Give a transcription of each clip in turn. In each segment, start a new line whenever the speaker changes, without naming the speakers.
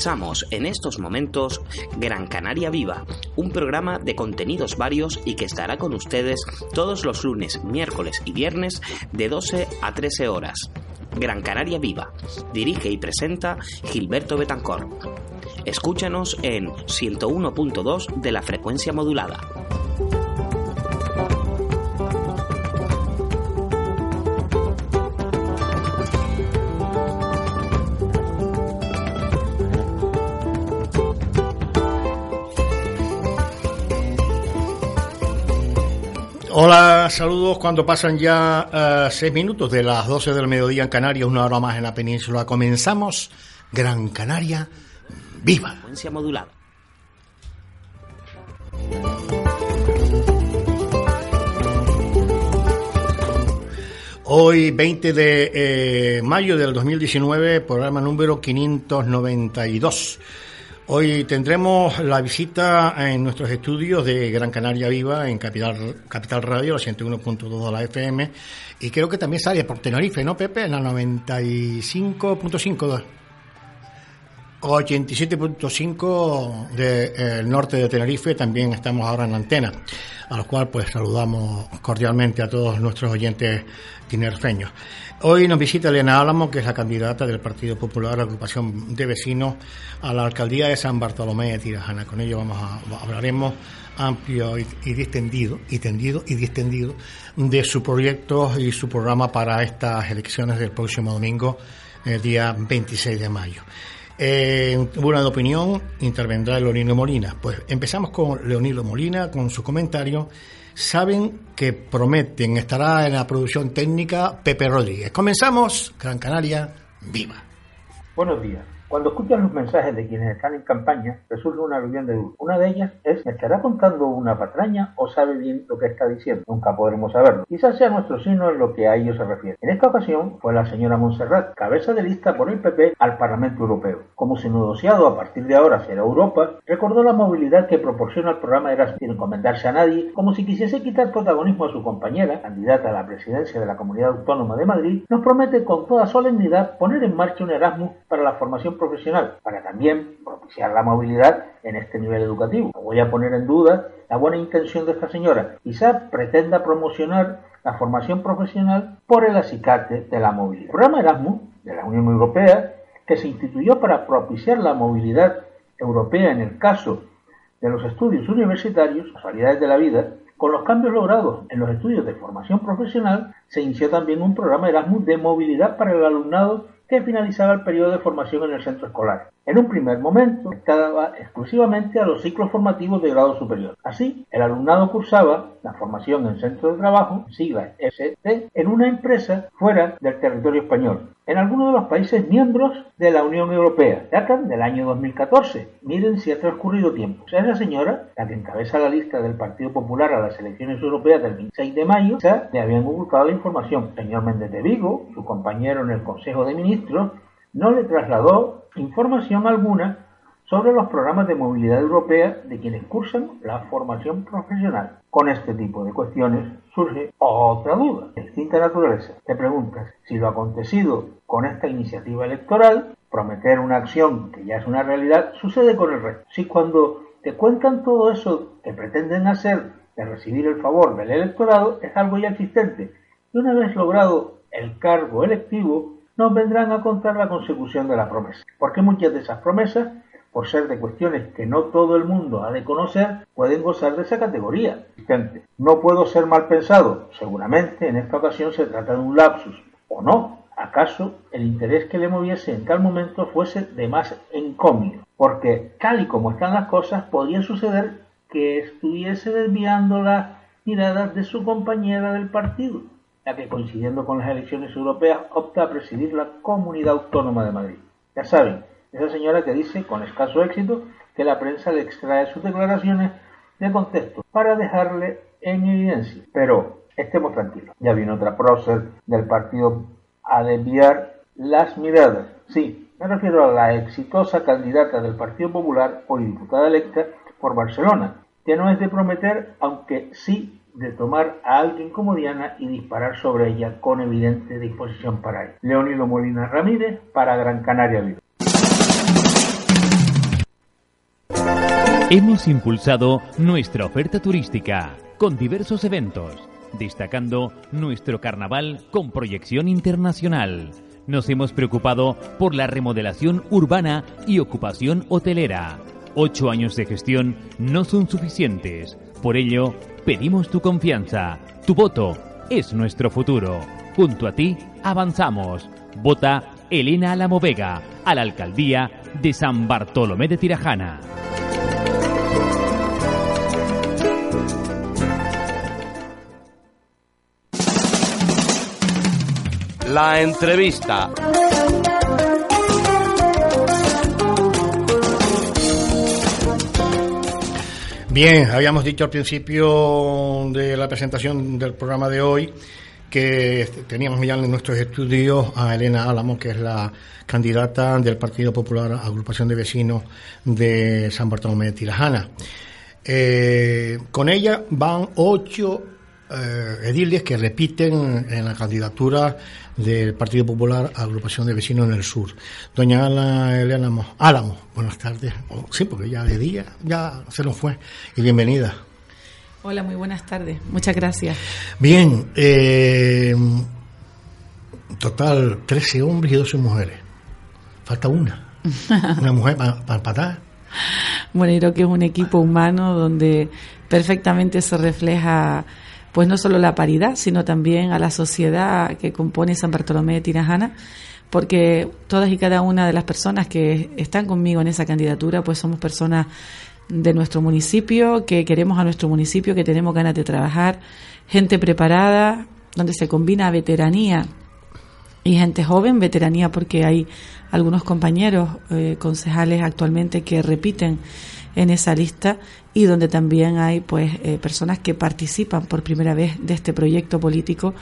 Comenzamos en estos momentos Gran Canaria Viva, un programa de contenidos varios y que estará con ustedes todos los lunes, miércoles y viernes de 12 a 13 horas. Gran Canaria Viva. Dirige y presenta Gilberto Betancor. Escúchanos en 101.2 de la frecuencia modulada.
Hola, saludos cuando pasan ya eh, seis minutos de las 12 del mediodía en Canarias, una hora más en la península. Comenzamos Gran Canaria Viva.
Frecuencia modulada.
Hoy, 20 de eh, mayo del 2019, programa número 592. Hoy tendremos la visita en nuestros estudios de Gran Canaria Viva en Capital, Capital Radio, la 101.2 de la FM, y creo que también sale por Tenerife, ¿no, Pepe? En la 95.5 87.5 del norte de Tenerife, también estamos ahora en la antena, a los cuales pues saludamos cordialmente a todos nuestros oyentes tinerfeños. Hoy nos visita Elena Álamo, que es la candidata del Partido Popular la Agrupación de Vecinos a la Alcaldía de San Bartolomé de Tirajana. Con ello vamos a, hablaremos amplio y, y distendido, y tendido y distendido de su proyecto y su programa para estas elecciones del próximo domingo, el día 26 de mayo. Eh, de opinión intervendrá Leonilo Molina. Pues empezamos con Leonilo Molina, con su comentario. Saben que prometen, estará en la producción técnica Pepe Rodríguez. Comenzamos, Gran Canaria, viva.
Buenos días. Cuando escuchan los mensajes de quienes están en campaña, resulta una aluvión de dudas. Una de ellas es, ¿me estará contando una patraña o sabe bien lo que está diciendo? Nunca podremos saberlo. Quizás sea nuestro signo en lo que a ello se refiere. En esta ocasión fue la señora Montserrat, cabeza de lista por el PP al Parlamento Europeo. Como su negociado a partir de ahora será Europa, recordó la movilidad que proporciona el programa Erasmus sin encomendarse a nadie, como si quisiese quitar protagonismo a su compañera, candidata a la presidencia de la Comunidad Autónoma de Madrid, nos promete con toda solemnidad poner en marcha un Erasmus para la formación profesional, para también propiciar la movilidad en este nivel educativo. No voy a poner en duda la buena intención de esta señora. Quizá pretenda promocionar la formación profesional por el acicate de la movilidad. El programa Erasmus de la Unión Europea, que se instituyó para propiciar la movilidad europea en el caso de los estudios universitarios, casualidades de la vida, con los cambios logrados en los estudios de formación profesional, se inició también un programa Erasmus de movilidad para el alumnado que finalizaba el periodo de formación en el centro escolar. En un primer momento, estaba exclusivamente a los ciclos formativos de grado superior. Así, el alumnado cursaba la formación en centro de trabajo, sigla ST, en una empresa fuera del territorio español, en algunos de los países miembros de la Unión Europea. Datan del año 2014. Miren si ha transcurrido tiempo. Es la señora, la que encabeza la lista del Partido Popular a las elecciones europeas del 26 de mayo, ya le habían ocultado la información. Señor Méndez de Vigo, su compañero en el Consejo de Ministros, no le trasladó información alguna sobre los programas de movilidad europea de quienes cursan la formación profesional. Con este tipo de cuestiones surge otra duda de distinta naturaleza. Te preguntas si lo acontecido con esta iniciativa electoral prometer una acción que ya es una realidad, sucede con el resto. Si cuando te cuentan todo eso que pretenden hacer de recibir el favor del electorado, es algo ya existente. Y una vez logrado el cargo electivo, nos vendrán a contar la consecución de la promesa. Porque muchas de esas promesas, por ser de cuestiones que no todo el mundo ha de conocer, pueden gozar de esa categoría. No puedo ser mal pensado. Seguramente en esta ocasión se trata de un lapsus. ¿O no? ¿Acaso el interés que le moviese en tal momento fuese de más encomio? Porque, tal y como están las cosas, podría suceder que estuviese desviando las miradas de su compañera del partido, la que coincidiendo con las elecciones europeas opta a presidir la Comunidad Autónoma de Madrid. Ya saben, esa señora que dice, con escaso éxito, que la prensa le extrae sus declaraciones de contexto para dejarle en evidencia. Pero estemos tranquilos, ya viene otra prócer del partido a desviar las miradas. Sí, me refiero a la exitosa candidata del Partido Popular, hoy diputada electa por Barcelona, que no es de prometer, aunque sí de tomar a alguien como Diana y disparar sobre ella con evidente disposición para ello. Leónido Molina Ramírez para Gran Canaria Viva.
Hemos impulsado nuestra oferta turística con diversos eventos destacando nuestro carnaval con proyección internacional. Nos hemos preocupado por la remodelación urbana y ocupación hotelera. Ocho años de gestión no son suficientes. Por ello, pedimos tu confianza. Tu voto es nuestro futuro. Junto a ti, avanzamos. Vota Elena Alamovega a la alcaldía de San Bartolomé de Tirajana.
La entrevista.
Bien, habíamos dicho al principio de la presentación del programa de hoy que teníamos ya en nuestros estudios a Elena Álamo, que es la candidata del Partido Popular Agrupación de Vecinos de San Bartolomé de Tirajana. Eh, con ella van ocho eh, ediles que repiten en la candidatura del Partido Popular Agrupación de Vecinos en el Sur. Doña Ana Elena Álamo, buenas tardes. Oh, sí, porque ya de día ya se nos fue. Y bienvenida.
Hola, muy buenas tardes. Muchas gracias.
Bien, eh, total 13 hombres y 12 mujeres. Falta una. Una mujer para pa empatar.
Bueno, creo que es un equipo humano donde perfectamente se refleja pues no solo la paridad, sino también a la sociedad que compone San Bartolomé de Tirajana, porque todas y cada una de las personas que están conmigo en esa candidatura, pues somos personas de nuestro municipio, que queremos a nuestro municipio, que tenemos ganas de trabajar, gente preparada, donde se combina veteranía y gente joven, veteranía porque hay algunos compañeros eh, concejales actualmente que repiten en esa lista y donde también hay pues eh, personas que participan por primera vez de este proyecto político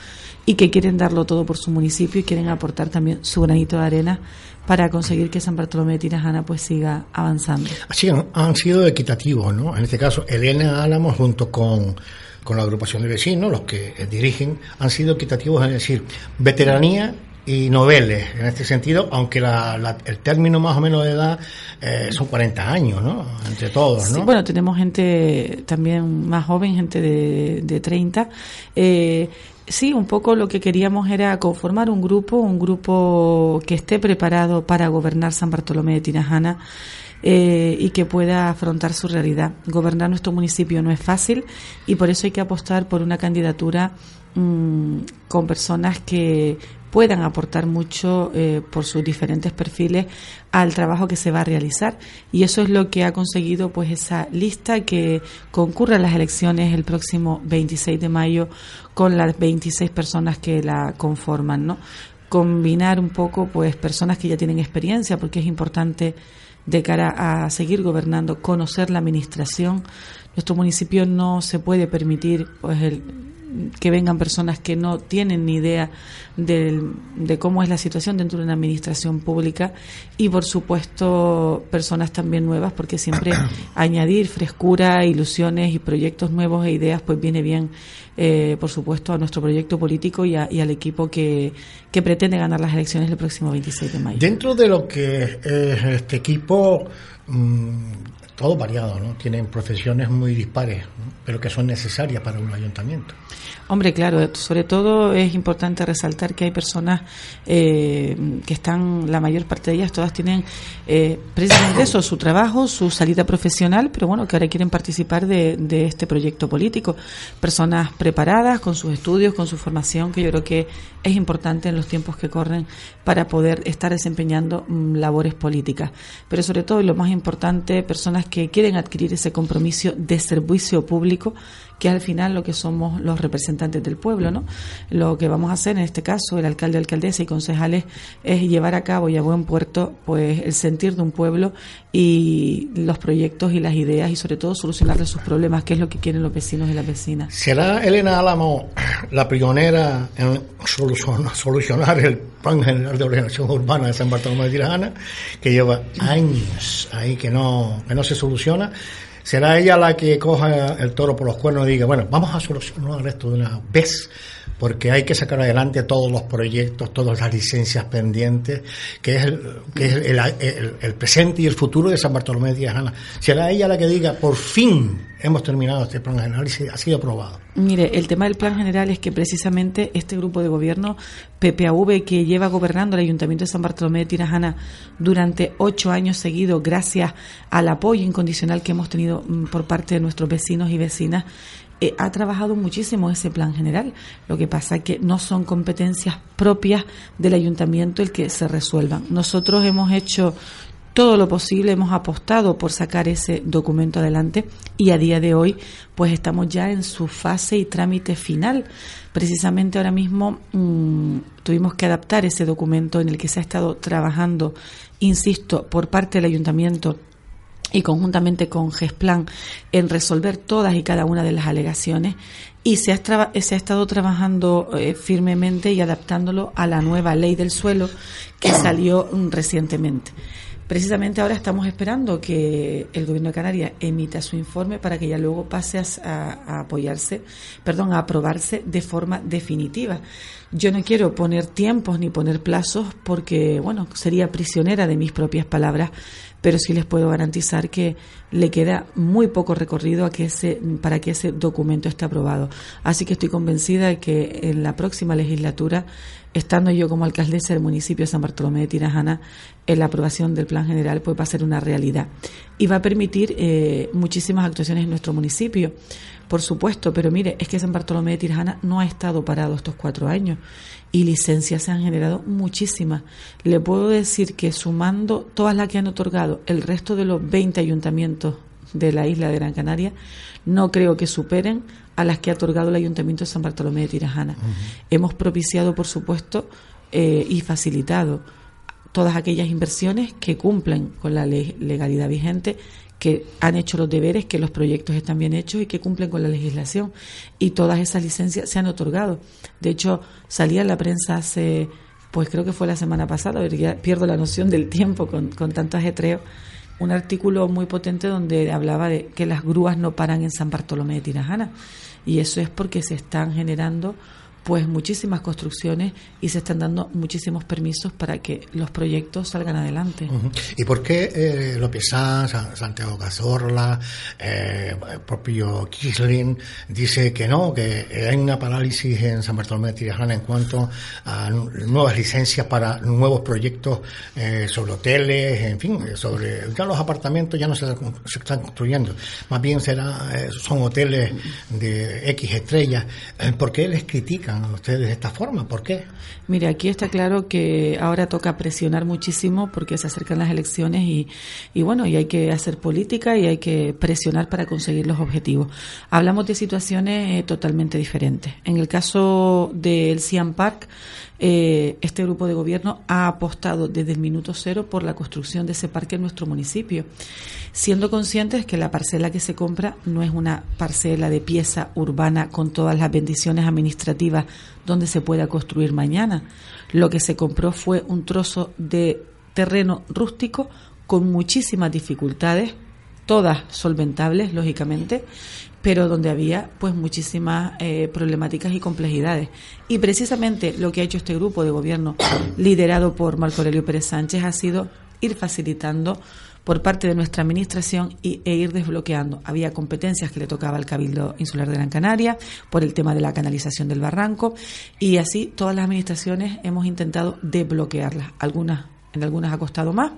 y que quieren darlo todo por su municipio y quieren aportar también su granito de arena para conseguir que San Bartolomé de Tirajana pues siga avanzando.
Así han sido equitativos, ¿no? En este caso, Elena Álamos junto con con la agrupación de vecinos, los que dirigen, han sido equitativos, es decir, veteranía y noveles en este sentido, aunque el término más o menos de edad eh, son 40 años, ¿no? Entre todos, ¿no?
bueno, tenemos gente también más joven, gente de, de 30. Eh, sí, un poco lo que queríamos era conformar un grupo, un grupo que esté preparado para gobernar San Bartolomé de Tinajana. Eh, y que pueda afrontar su realidad. Gobernar nuestro municipio no es fácil y por eso hay que apostar por una candidatura mm, con personas que puedan aportar mucho eh, por sus diferentes perfiles al trabajo que se va a realizar y eso es lo que ha conseguido pues esa lista que concurre a las elecciones el próximo 26 de mayo con las 26 personas que la conforman, ¿no? Combinar un poco pues personas que ya tienen experiencia porque es importante de cara a seguir gobernando, conocer la administración. Nuestro municipio no se puede permitir pues el, que vengan personas que no tienen ni idea de, cómo es la situación dentro de una administración pública y, por supuesto, personas también nuevas, porque siempre añadir frescura, ilusiones y proyectos nuevos e ideas, pues viene bien, eh, por supuesto, a nuestro proyecto político y, al equipo que, que, pretende ganar las elecciones el próximo 26 de mayo.
Dentro de lo que es este equipo, mm, todo variado, ¿no? Tienen profesiones muy dispares, pero que son necesarias para un ayuntamiento.
Hombre, claro, sobre todo es importante resaltar que hay personas eh, que están, la mayor parte de ellas, todas tienen eh, precisamente eso, su trabajo, su salida profesional, pero bueno, que ahora quieren participar de, de, este proyecto político. Personas preparadas, con sus estudios, con su formación, que yo creo que es importante en los tiempos que corren para poder estar desempeñando mm, labores políticas. Pero sobre todo, y lo más importante, personas que quieren adquirir ese compromiso de servicio público que al final lo que somos los representantes del pueblo, ¿no? Lo que vamos a hacer en este caso, el alcalde, alcaldesa y concejales, es llevar a cabo y a buen puerto, pues, el sentir de un pueblo y los proyectos y las ideas y sobre todo solucionarle sus problemas, que es lo que quieren los vecinos y las vecinas.
¿Será Elena Álamo la pionera en solucionar el plan general de ordenación urbana de San Bartolomé de Tirajana, que lleva años ahí que no, que no se soluciona? Será ella la que coja el toro por los cuernos y diga, bueno, vamos a solucionar esto de una vez, porque hay que sacar adelante todos los proyectos, todas las licencias pendientes, que es el, que es el, presente y el futuro de San Bartolomé de Ana. Será ella la que diga, por fin hemos terminado este plan general y ha sido aprobado.
Mire, el tema del plan general es que precisamente este grupo de gobierno, PPAV, que lleva gobernando el Ayuntamiento de San Bartolomé de Tirajana durante ocho años seguidos, gracias al apoyo incondicional que hemos tenido mm, por parte de nuestros vecinos y vecinas, eh, ha trabajado muchísimo ese plan general. Lo que pasa es que no son competencias propias del ayuntamiento el que se resuelvan. Nosotros hemos hecho todo lo posible, hemos apostado por sacar ese documento adelante y a día de hoy pues estamos ya en su fase y trámite final. Precisamente ahora mismo mm, tuvimos que adaptar ese documento en el que se ha estado trabajando, insisto, por parte del ayuntamiento y conjuntamente con GESPLAN en resolver todas y cada una de las alegaciones y se ha, se ha estado trabajando eh, firmemente y adaptándolo a la nueva ley del suelo que salió mm, recientemente. Precisamente ahora estamos esperando que el Gobierno de Canarias emita su informe para que ya luego pase a, apoyarse, perdón, a aprobarse de forma definitiva. Yo no quiero poner tiempos ni poner plazos porque, bueno, sería prisionera de mis propias palabras, pero sí les puedo garantizar que le queda muy poco recorrido a que ese, para que ese documento esté aprobado. Así que estoy convencida de que en la próxima legislatura estando yo como alcaldesa del municipio de San Bartolomé de Tirajana, en la aprobación del plan general pues va a ser una realidad y va a permitir eh, muchísimas actuaciones en nuestro municipio, por supuesto, pero mire, es que San Bartolomé de Tirajana no ha estado parado estos cuatro años y licencias se han generado muchísimas. Le puedo decir que sumando todas las que han otorgado el resto de los 20 ayuntamientos de la isla de Gran Canaria, no creo que superen a las que ha otorgado el Ayuntamiento de San Bartolomé de Tirajana. Hemos propiciado, por supuesto, eh, y facilitado todas aquellas inversiones que cumplen con la legalidad vigente, que han hecho los deberes, que los proyectos están bien hechos y que cumplen con la legislación. Y todas esas licencias se han otorgado. De hecho, salía en la prensa hace, pues creo que fue la semana pasada, pierdo la noción del tiempo con, con tanto ajetreo un artículo muy potente donde hablaba de que las grúas no paran en San Bartolomé de Tirajana y eso es porque se están generando pues muchísimas construcciones y se están dando muchísimos permisos para que los proyectos salgan adelante.
¿Y por qué eh, López Sanz, Santiago Cazorla, eh, el propio Kisling dice que no, que hay una parálisis en San Bartolomé de Tirajana en cuanto a nuevas licencias para nuevos proyectos eh, sobre hoteles, en fin, sobre ya los apartamentos ya no se, se están construyendo, más bien será eh, son hoteles de X estrellas. ¿Por qué les critican? Ustedes de esta forma? ¿Por qué?
Mire, aquí está claro que ahora toca presionar muchísimo porque se acercan las elecciones y, y bueno, y hay que hacer política y hay que presionar para conseguir los objetivos. Hablamos de situaciones eh, totalmente diferentes. En el caso del Cian Park, eh, este grupo de gobierno ha apostado desde el minuto cero por la construcción de ese parque en nuestro municipio, siendo conscientes que la parcela que se compra no es una parcela de pieza urbana con todas las bendiciones administrativas donde se pueda construir mañana. Lo que se compró fue un trozo de terreno rústico con muchísimas dificultades, todas solventables, lógicamente, pero donde había pues muchísimas eh, problemáticas y complejidades. Y precisamente lo que ha hecho este grupo de gobierno liderado por Marco Aurelio Pérez Sánchez ha sido ir facilitando por parte de nuestra administración y, e ir desbloqueando. Había competencias que le tocaba al Cabildo Insular de Gran Canaria por el tema de la canalización del barranco y así todas las administraciones hemos intentado desbloquearlas. Algunas, en algunas ha costado más,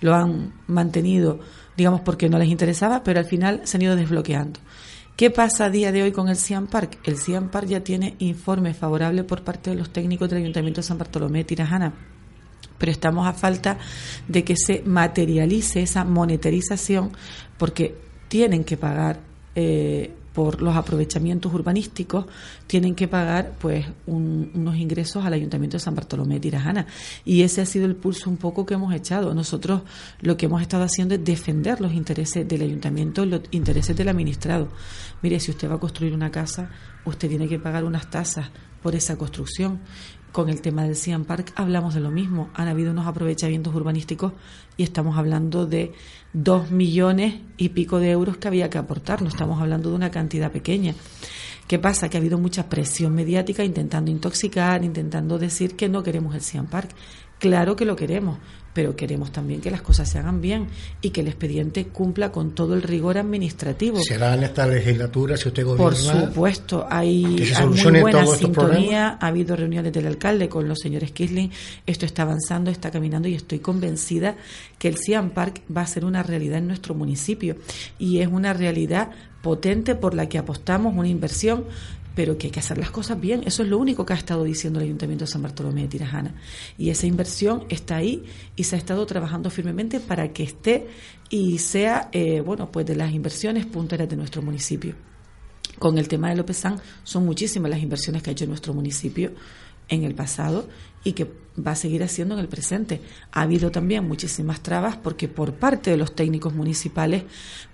lo han mantenido, digamos, porque no les interesaba, pero al final se han ido desbloqueando. ¿Qué pasa a día de hoy con el Cian Park? El Cian Park ya tiene informe favorable por parte de los técnicos del Ayuntamiento de San Bartolomé de Tirajana pero estamos a falta de que se materialice esa monetarización porque tienen que pagar por los aprovechamientos urbanísticos, tienen que pagar pues unos ingresos al Ayuntamiento de San Bartolomé de Tirajana. Y ese ha sido el pulso un poco que hemos echado. Nosotros lo que hemos estado haciendo es defender los intereses del Ayuntamiento, los intereses del administrado. Mire, si usted va a construir una casa, usted tiene que pagar unas tasas por esa construcción con el tema del Cian Park hablamos de lo mismo. Han habido unos aprovechamientos urbanísticos y estamos hablando de dos millones y pico de euros que había que aportar. No estamos hablando de una cantidad pequeña. ¿Qué pasa? Que ha habido mucha presión mediática intentando intoxicar, intentando decir que no queremos el Cian Park. Claro que lo queremos, pero queremos también que las cosas se hagan bien y que el expediente cumpla con todo el rigor administrativo.
¿Será en esta legislatura si usted gobierna?
Por supuesto, hay, muy buena sintonía, ha habido reuniones del alcalde con los señores Kisling, esto está avanzando, está caminando y estoy convencida que el Cian Park va a ser una realidad en nuestro municipio y es una realidad potente por la que apostamos, una inversión pero que hay que hacer las cosas bien. Eso es lo único que ha estado diciendo el Ayuntamiento de San Bartolomé de Tirajana. Y esa inversión está ahí y se ha estado trabajando firmemente para que esté y sea, eh, bueno, pues de las inversiones punteras de nuestro municipio. Con el tema de Lópezán son muchísimas las inversiones que ha hecho nuestro municipio en el pasado y que va a seguir haciendo en el presente. Ha habido también muchísimas trabas porque por parte de los técnicos municipales,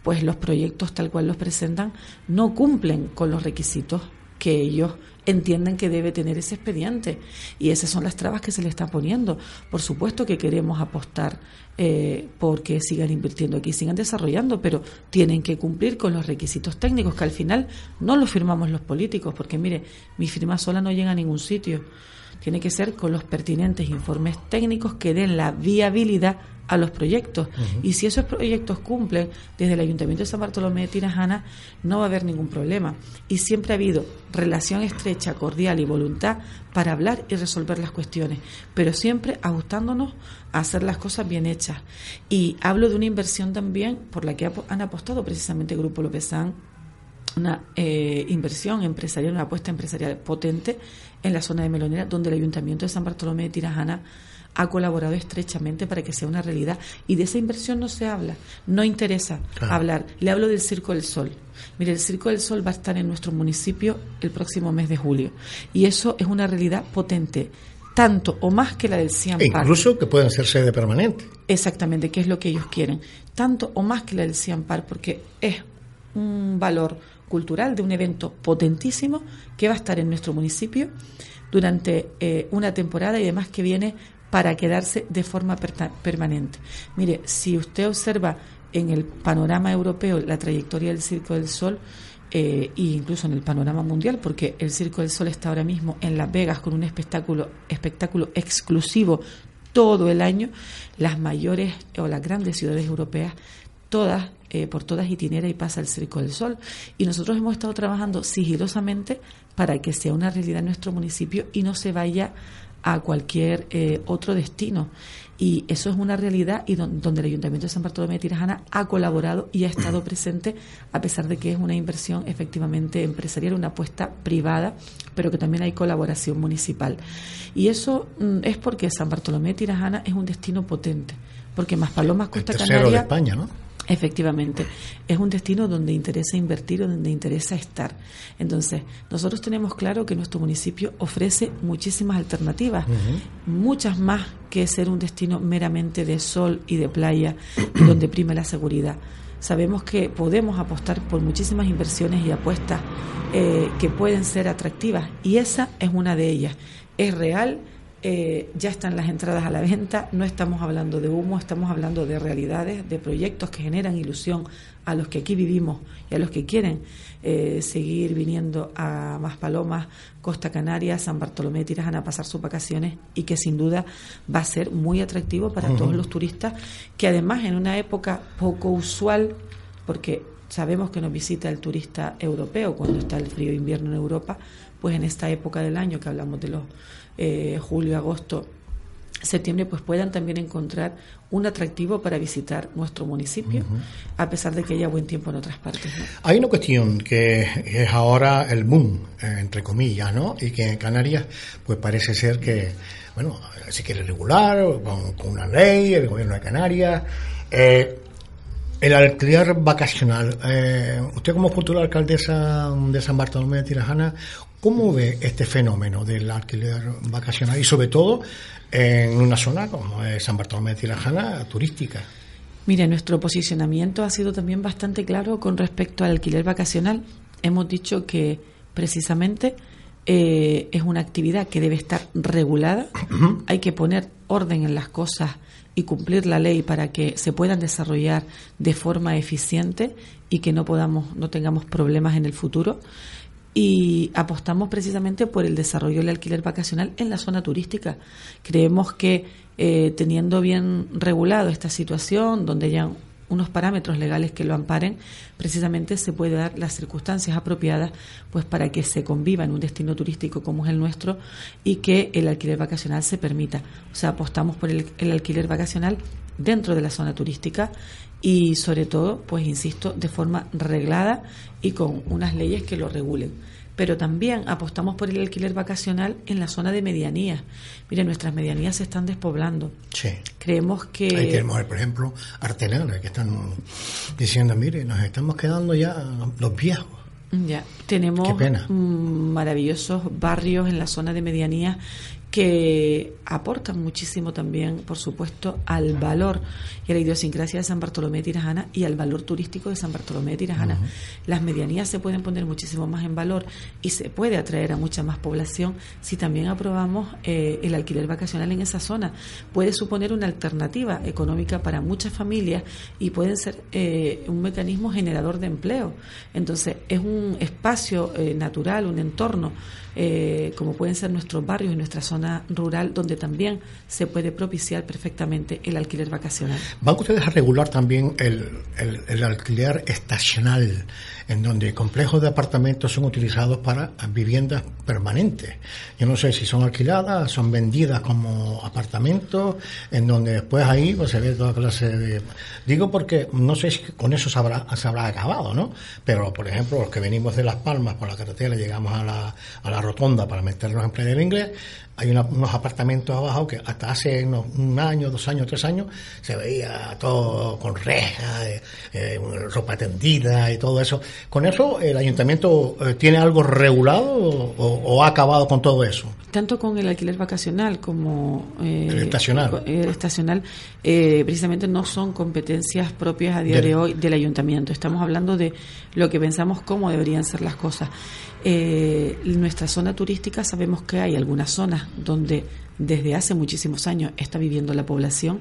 pues los proyectos tal cual los presentan no cumplen con los requisitos que ellos entienden que debe tener ese expediente. Y esas son las trabas que se le están poniendo. Por supuesto que queremos apostar eh, porque sigan invirtiendo aquí, sigan desarrollando, pero tienen que cumplir con los requisitos técnicos que al final no los firmamos los políticos, porque mire, mi firma sola no llega a ningún sitio. Tiene que ser con los pertinentes informes técnicos que den la viabilidad a los proyectos. Y si esos proyectos cumplen desde el Ayuntamiento de San Bartolomé de Tirajana, no va a haber ningún problema. Y siempre ha habido relación estrecha, cordial y voluntad para hablar y resolver las cuestiones, pero siempre ajustándonos a hacer las cosas bien hechas. Y hablo de una inversión también por la que han apostado precisamente Grupo Lópezán una eh, inversión empresarial, una apuesta empresarial potente en la zona de Melonera, donde el Ayuntamiento de San Bartolomé de Tirajana ha colaborado estrechamente para que sea una realidad. Y de esa inversión no se habla, no interesa hablar. Le hablo del Circo del Sol. Mire, el Circo del Sol va a estar en nuestro municipio el próximo mes de julio. Y eso es una realidad potente tanto o más que la del Cian
e incluso que pueden ser sede permanente.
Exactamente, que es lo que ellos quieren. Tanto o más que la del Cian porque es un valor cultural de un evento potentísimo que va a estar en nuestro municipio durante eh, una temporada y además que viene para quedarse de forma permanente. Mire, si usted observa en el panorama europeo la trayectoria del Circo del Sol, e incluso en el panorama mundial, porque el Circo del Sol está ahora mismo en Las Vegas con un espectáculo, espectáculo exclusivo todo el año, las mayores o las grandes ciudades europeas, todas, eh, por todas itinera y pasa el Circo del Sol. Y nosotros hemos estado trabajando sigilosamente para que sea una realidad en nuestro municipio y no se vaya a cualquier eh, otro destino. Y eso es una realidad y donde el Ayuntamiento de San Bartolomé de Tirajana ha colaborado y ha estado presente, a pesar de que es una inversión efectivamente empresarial, una apuesta privada, pero que también hay colaboración municipal. Y eso mm, es porque San Bartolomé de Tirajana es un destino potente, porque más Palomas Costa
el
Canaria.
de España, ¿no?
Efectivamente, es un destino donde interesa invertir o donde interesa estar. Entonces, nosotros tenemos claro que nuestro municipio ofrece muchísimas alternativas, muchas más que ser un destino meramente de sol y de playa, donde prima la seguridad. Sabemos que podemos apostar por muchísimas inversiones y apuestas eh, que pueden ser atractivas y esa es una de ellas. Es real, eh, ya están las entradas a la venta, no estamos hablando de humo, estamos hablando de realidades, de proyectos que generan ilusión a los que aquí vivimos y a los que quieren eh, seguir viniendo a Maspalomas, Costa Canaria, San Bartolomé de Tirajana a pasar sus vacaciones y que sin duda va a ser muy atractivo para todos los turistas que además en una época poco usual, porque sabemos que nos visita el turista europeo cuando está el frío invierno en Europa, pues en esta época del año que hablamos de los eh, julio, agosto, septiembre, pues puedan también encontrar un atractivo para visitar nuestro municipio, a pesar de que haya buen tiempo en otras partes.
Hay una cuestión que es ahora el boom, eh, entre comillas, ¿no? Y que en Canarias, pues parece ser que, bueno, se quiere regular con, una ley, el gobierno de Canarias. Eh, el alquiler vacacional. usted como futura alcaldesa de San Bartolomé de Tirajana, ¿Cómo ve este fenómeno del alquiler vacacional y sobre todo en una zona como es San Bartolomé de Tirajana, turística?
Mire, nuestro posicionamiento ha sido también bastante claro con respecto al alquiler vacacional. Hemos dicho que precisamente eh, es una actividad que debe estar regulada. Hay que poner orden en las cosas y cumplir la ley para que se puedan desarrollar de forma eficiente y que no podamos, no tengamos problemas en el futuro y apostamos precisamente por el desarrollo del alquiler vacacional en la zona turística. Creemos que eh, teniendo bien regulado esta situación, donde haya unos parámetros legales que lo amparen, precisamente se puede dar las circunstancias apropiadas pues para que se conviva en un destino turístico como es el nuestro y que el alquiler vacacional se permita. O sea, apostamos por el, el alquiler vacacional dentro de la zona turística y sobre todo, pues insisto, de forma reglada y con unas leyes que lo regulen. Pero también apostamos por el alquiler vacacional en la zona de medianías. Mire, nuestras medianías se están despoblando.
Sí.
Creemos que...
Ahí tenemos, por ejemplo, Artenara, que están diciendo, mire, nos estamos quedando ya los viejos.
Ya, tenemos maravillosos barrios en la zona de medianías que aportan muchísimo también, por supuesto, al valor y a la idiosincrasia de San Bartolomé de Tirajana y al valor turístico de San Bartolomé de Tirajana. Las medianías se pueden poner muchísimo más en valor y se puede atraer a mucha más población si también aprobamos eh, el alquiler vacacional en esa zona. Puede suponer una alternativa económica para muchas familias y pueden ser eh, un mecanismo generador de empleo. Entonces, es un espacio eh, natural, un entorno eh, como pueden ser nuestros barrios y nuestra zona rural, donde también se puede propiciar perfectamente el alquiler vacacional.
¿Van ustedes a regular también el, el, alquiler estacional, en donde complejos de apartamentos son utilizados para viviendas permanentes? Yo no sé si son alquiladas, son vendidas como apartamentos, en donde después ahí pues, se ve toda clase de... Digo porque no sé si con eso se habrá, se habrá acabado, ¿no? Pero, por ejemplo, los que venimos de Las Palmas por la carretera llegamos a la, a la rotonda para meternos en pleno inglés, hay unos apartamentos abajo que hasta hace un año, dos años, tres años se veía todo con rejas, eh, eh, ropa tendida y todo eso. ¿Con eso el ayuntamiento eh, tiene algo regulado o, ha acabado con todo eso?
Tanto con el alquiler vacacional como
el estacional,
el estacional precisamente no son competencias propias a día de hoy del ayuntamiento. Estamos hablando de lo que pensamos cómo deberían ser las cosas. Eh, nuestra zona turística sabemos que hay algunas zonas donde desde hace muchísimos años está viviendo la población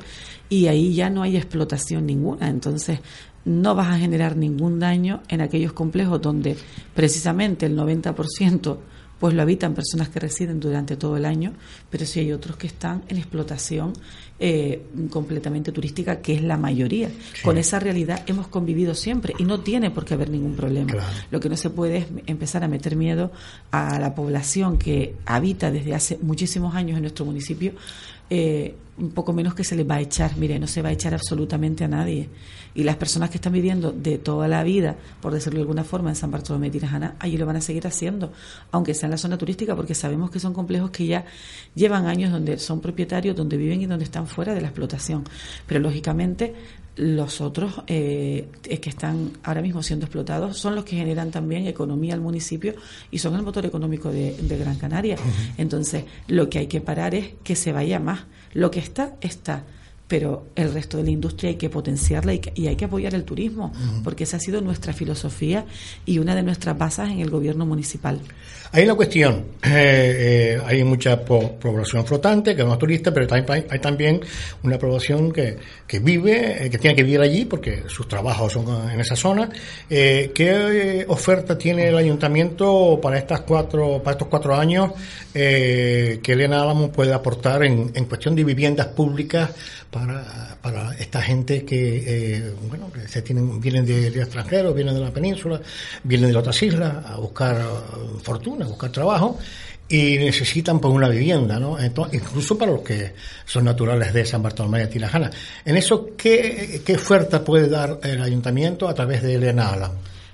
y ahí ya no hay explotación ninguna. Entonces, no vas a generar ningún daño en aquellos complejos donde precisamente el 90% pues lo habitan personas que residen durante todo el año, pero sí hay otros que están en explotación eh, completamente turística, que es la mayoría. Con esa realidad hemos convivido siempre y no tiene por qué haber ningún problema. Lo que no se puede es empezar a meter miedo a la población que habita desde hace muchísimos años en nuestro municipio. Eh, un poco menos que se les va a echar. Mire, no se va a echar absolutamente a nadie. Y las personas que están viviendo de toda la vida, por decirlo de alguna forma, en San Bartolomé de Tirajana, allí lo van a seguir haciendo, aunque sea en la zona turística, porque sabemos que son complejos que ya llevan años donde son propietarios, donde viven y donde están fuera de la explotación. Pero lógicamente los otros eh, que están ahora mismo siendo explotados son los que generan también economía al municipio y son el motor económico de, Gran Canaria. Entonces, lo que hay que parar es que se vaya más. Lo que está, está pero el resto de la industria hay que potenciarla y, hay que apoyar el turismo, porque esa ha sido nuestra filosofía y una de nuestras bases en el gobierno municipal.
Hay una cuestión, eh, eh, hay mucha población flotante, que no es turista, pero hay, también una población que, que vive, eh, que tiene que vivir allí porque sus trabajos son en esa zona. ¿Qué oferta tiene el ayuntamiento para estas cuatro, para estos cuatro años que Elena Álamo puede aportar en, en cuestión de viviendas públicas para, para esta gente que, eh, bueno, que se tienen, vienen de, extranjeros, vienen de la península, vienen de otras islas a buscar uh, fortuna, a buscar trabajo y necesitan pues una vivienda, ¿no? Entonces, incluso para los que son naturales de San Bartolomé de Tirajana. En eso, ¿qué, qué oferta puede dar el ayuntamiento a través de Elena Alam?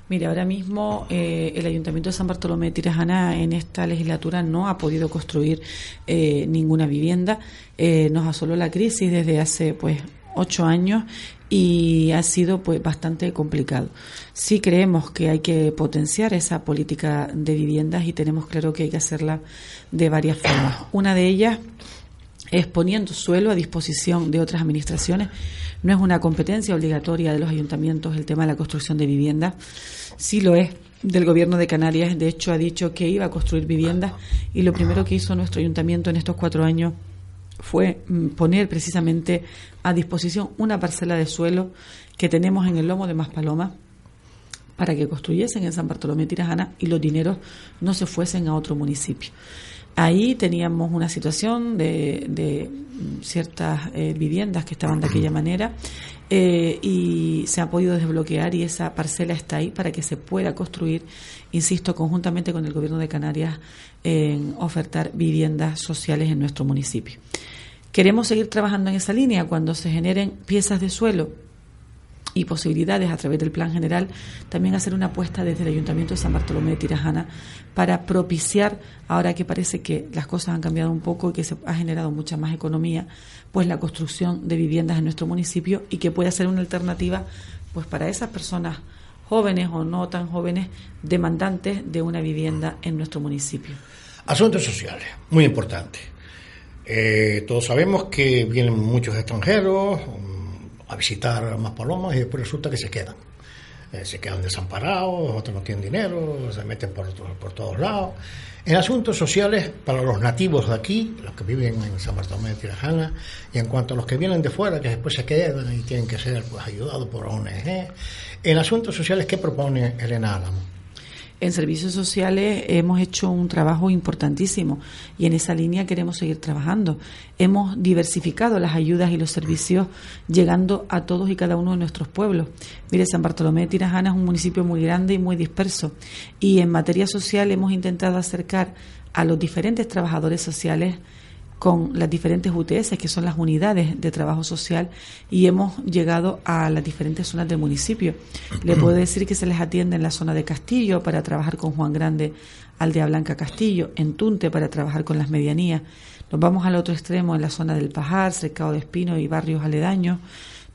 Mire, ahora mismo eh, el Ayuntamiento de San Bartolomé de Tirajana en esta legislatura no ha podido construir eh, ninguna vivienda. Eh, nos asoló la crisis desde hace pues ocho años y ha sido pues bastante complicado. Sí creemos que hay que potenciar esa política de viviendas y tenemos claro que hay que hacerla de varias formas. Una de ellas es poniendo suelo a disposición de otras administraciones. No es una competencia obligatoria de los ayuntamientos el tema de la construcción de viviendas sí lo es del gobierno de Canarias. De hecho, ha dicho que iba a construir viviendas y lo primero que hizo nuestro ayuntamiento en estos cuatro años fue mm, poner precisamente a disposición una parcela de suelo que tenemos en el lomo de Maspaloma para que construyesen en San Bartolomé Tirajana y los dineros no se fuesen a otro municipio. Ahí teníamos una situación de, ciertas eh, viviendas que estaban de aquella manera eh, y se ha podido desbloquear y esa parcela está ahí para que se pueda construir, insisto, conjuntamente con el Gobierno de Canarias en ofertar viviendas sociales en nuestro municipio. Queremos seguir trabajando en esa línea cuando se generen piezas de suelo y posibilidades a través del plan general, también hacer una apuesta desde el Ayuntamiento de San Bartolomé de Tirajana para propiciar, ahora que parece que las cosas han cambiado un poco y que se ha generado mucha más economía, pues la construcción de viviendas en nuestro municipio y que pueda ser una alternativa pues para esas personas jóvenes o no tan jóvenes demandantes de una vivienda en nuestro municipio.
Asuntos sociales, muy importante. Eh, todos sabemos que vienen muchos extranjeros, a visitar más palomas y después resulta que se quedan. Eh, se quedan desamparados, otros no tienen dinero, se meten por, por todos lados. En asuntos sociales, para los nativos de aquí, los que viven en San Bartolomé de Tirajana, y en cuanto a los que vienen de fuera, que después se quedan y tienen que ser pues, ayudados por ONG, en asuntos sociales, ¿qué propone Elena Álamo?
En servicios sociales hemos hecho un trabajo importantísimo y en esa línea queremos seguir trabajando. Hemos diversificado las ayudas y los servicios llegando a todos y cada uno de nuestros pueblos. Mire, San Bartolomé de Tirajana es un municipio muy grande y muy disperso y en materia social hemos intentado acercar a los diferentes trabajadores sociales con las diferentes UTS, que son las unidades de trabajo social, y hemos llegado a las diferentes zonas del municipio. Le puedo decir que se les atiende en la zona de Castillo para trabajar con Juan Grande, Aldea Blanca Castillo, en Tunte para trabajar con las medianías. Nos vamos al otro extremo en la zona del Pajar, Cercado de Espino y barrios aledaños.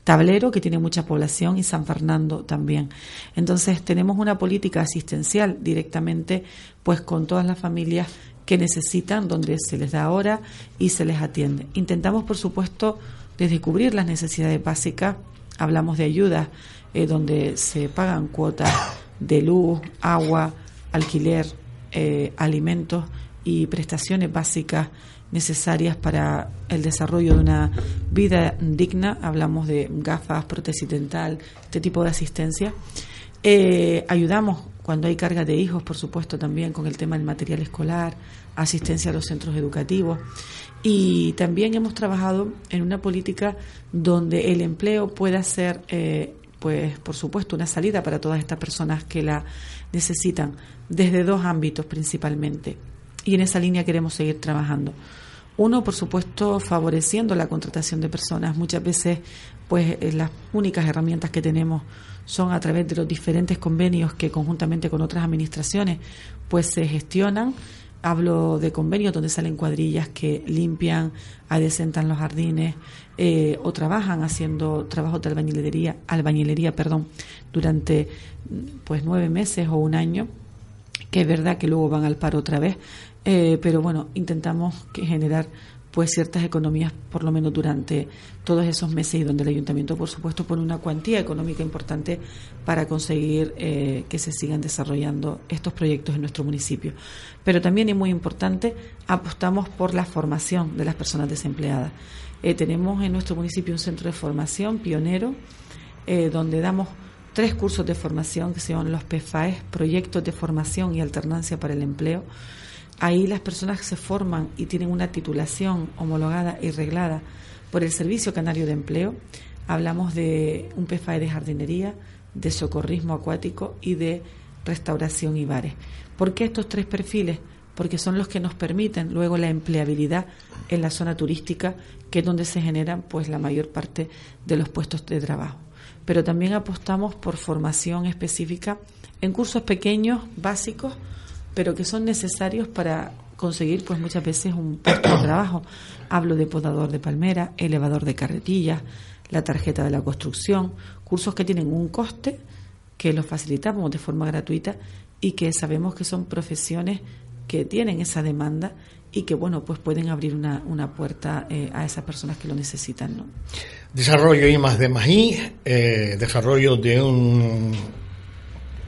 Tablero, que tiene mucha población, y San Fernando también. Entonces, tenemos una política asistencial directamente, pues con todas las familias que necesitan, donde se les da hora y se les atiende. Intentamos, por supuesto, descubrir las necesidades básicas. Hablamos de ayudas eh, donde se pagan cuotas de luz, agua, alquiler, eh, alimentos y prestaciones básicas necesarias para el desarrollo de una vida digna. Hablamos de gafas, prótesis dental, este tipo de asistencia. Eh, ayudamos cuando hay carga de hijos, por supuesto, también con el tema del material escolar, asistencia a los centros educativos. Y también hemos trabajado en una política donde el empleo pueda ser, eh, pues, por supuesto, una salida para todas estas personas que la necesitan, desde dos ámbitos principalmente. Y en esa línea queremos seguir trabajando. Uno, por supuesto, favoreciendo la contratación de personas. Muchas veces, pues, eh, las únicas herramientas que tenemos son a través de los diferentes convenios que conjuntamente con otras administraciones, pues, se gestionan. Hablo de convenios donde salen cuadrillas que limpian, adecentan los jardines eh, o trabajan haciendo trabajos de albañilería, albañilería perdón, durante pues nueve meses o un año, que es verdad que luego van al paro otra vez, eh, pero bueno, intentamos que generar pues ciertas economías por lo menos durante todos esos meses y donde el ayuntamiento por supuesto pone una cuantía económica importante para conseguir eh, que se sigan desarrollando estos proyectos en nuestro municipio. Pero también es muy importante apostamos por la formación de las personas desempleadas. Eh, tenemos en nuestro municipio un centro de formación pionero donde damos tres cursos de formación que se llaman los PFAES, Proyectos de Formación y Alternancia para el Empleo Ahí las personas se forman y tienen una titulación homologada y reglada por el Servicio Canario de Empleo. Hablamos de un PFAE de jardinería, de socorrismo acuático y de restauración y bares. ¿Por qué estos tres perfiles? Porque son los que nos permiten luego la empleabilidad en la zona turística, que es donde se generan pues la mayor parte de los puestos de trabajo. Pero también apostamos por formación específica en cursos pequeños, básicos, pero que son necesarios para conseguir pues muchas veces un puesto de trabajo. Hablo de podador de palmera, elevador de carretillas, la tarjeta de la construcción, cursos que tienen un coste que los facilitamos de forma gratuita y que sabemos que son profesiones que tienen esa demanda y que bueno pues pueden abrir una, una puerta eh, a esas personas que lo necesitan ¿no?
desarrollo y más de más eh, desarrollo de un,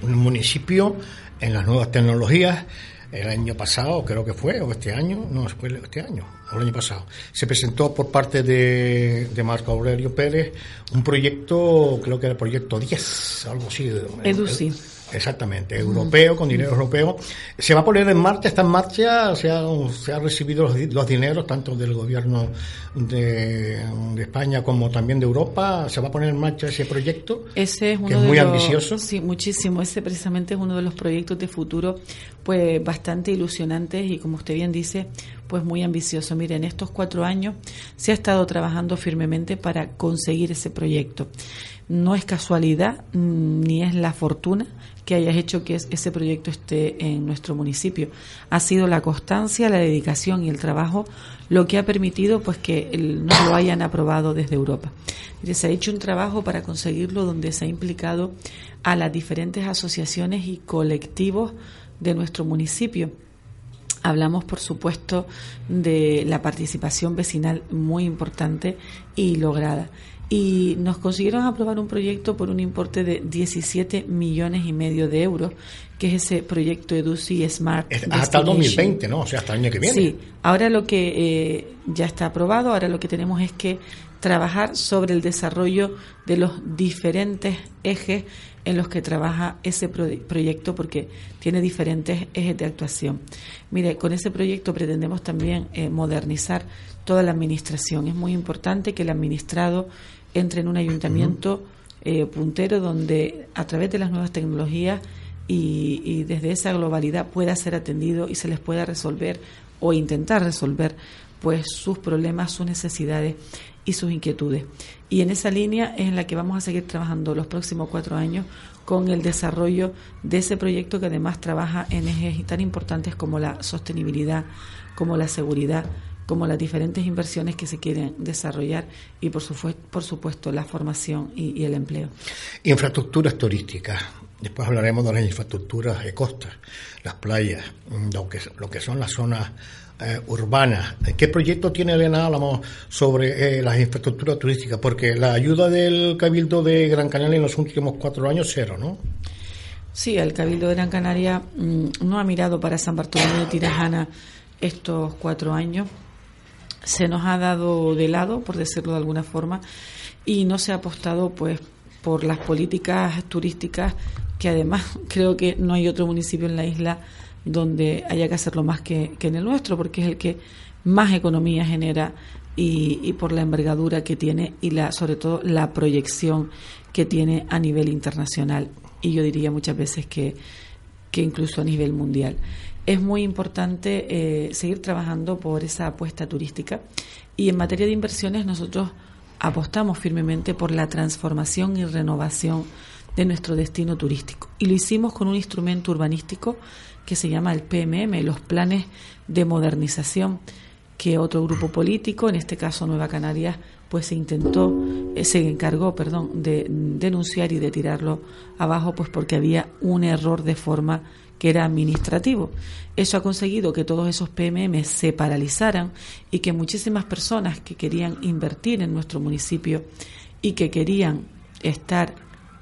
un municipio en las nuevas tecnologías. El año pasado, creo que fue, o este año, no, fue este año, o el año pasado, se presentó por parte de, de Marco Aurelio Pérez un proyecto, creo que era el proyecto 10, algo así.
EDUCI.
Exactamente, europeo, con dinero europeo. Se va a poner en marcha, está en marcha, se ha, se ha recibido los, dineros tanto del gobierno de, España como también de Europa. Se va a poner en marcha ese proyecto,
ese es, uno
que es muy ambicioso.
Sí, muchísimo. Ese precisamente es uno de los proyectos de futuro, pues bastante ilusionantes y como usted bien dice, pues muy ambicioso. Mire, en estos cuatro años se ha estado trabajando firmemente para conseguir ese proyecto. No es casualidad mm, ni es la fortuna que hayas hecho que ese proyecto esté en nuestro municipio. Ha sido la constancia, la dedicación y el trabajo lo que ha permitido pues que no lo hayan aprobado desde Europa. Se ha hecho un trabajo para conseguirlo donde se ha implicado a las diferentes asociaciones y colectivos de nuestro municipio. Hablamos, por supuesto, de la participación vecinal muy importante y lograda y nos consiguieron aprobar un proyecto por un importe de 17 millones y medio de euros, que es ese proyecto EDUCI Smart.
hasta el 2020, ¿no? O sea, hasta el año que viene.
Sí, ahora lo que eh, ya está aprobado, ahora lo que tenemos es que trabajar sobre el desarrollo de los diferentes ejes en los que trabaja ese proyecto porque tiene diferentes ejes de actuación. Mire, con ese proyecto pretendemos también eh, modernizar toda la administración. Es muy importante que el administrado entre en un ayuntamiento eh, puntero donde a través de las nuevas tecnologías y, desde esa globalidad pueda ser atendido y se les pueda resolver o intentar resolver pues sus problemas, sus necesidades y sus inquietudes. Y en esa línea es en la que vamos a seguir trabajando los próximos cuatro años con el desarrollo de ese proyecto que además trabaja en ejes tan importantes como la sostenibilidad, como la seguridad, como las diferentes inversiones que se quieren desarrollar y por, por supuesto la formación y, el empleo.
Infraestructuras turísticas. Después hablaremos de las infraestructuras de costas, las playas, lo que, lo que son las zonas eh, urbanas. ¿Qué proyecto tiene Elena sobre eh, las infraestructuras turísticas? Porque la ayuda del Cabildo de Gran Canaria en los últimos cuatro años, cero, ¿no?
Sí, el Cabildo de Gran Canaria mm, no ha mirado para San Bartolomé de Tirajana estos cuatro años se nos ha dado de lado, por decirlo de alguna forma, y no se ha apostado pues por las políticas turísticas que además creo que no hay otro municipio en la isla donde haya que hacerlo más que, en el nuestro, porque es el que más economía genera y, y, por la envergadura que tiene y la, sobre todo la proyección que tiene a nivel internacional y yo diría muchas veces que, que incluso a nivel mundial. es muy importante eh, seguir trabajando por esa apuesta turística y en materia de inversiones nosotros apostamos firmemente por la transformación y renovación de nuestro destino turístico. Y lo hicimos con un instrumento urbanístico que se llama el PMM, los planes de modernización que otro grupo político, en este caso Nueva Canarias, pues se intentó, eh, se encargó, perdón, de denunciar y de tirarlo abajo, pues porque había un error de forma que era administrativo. Eso ha conseguido que todos esos PMM se paralizaran y que muchísimas personas que querían invertir en nuestro municipio y que querían estar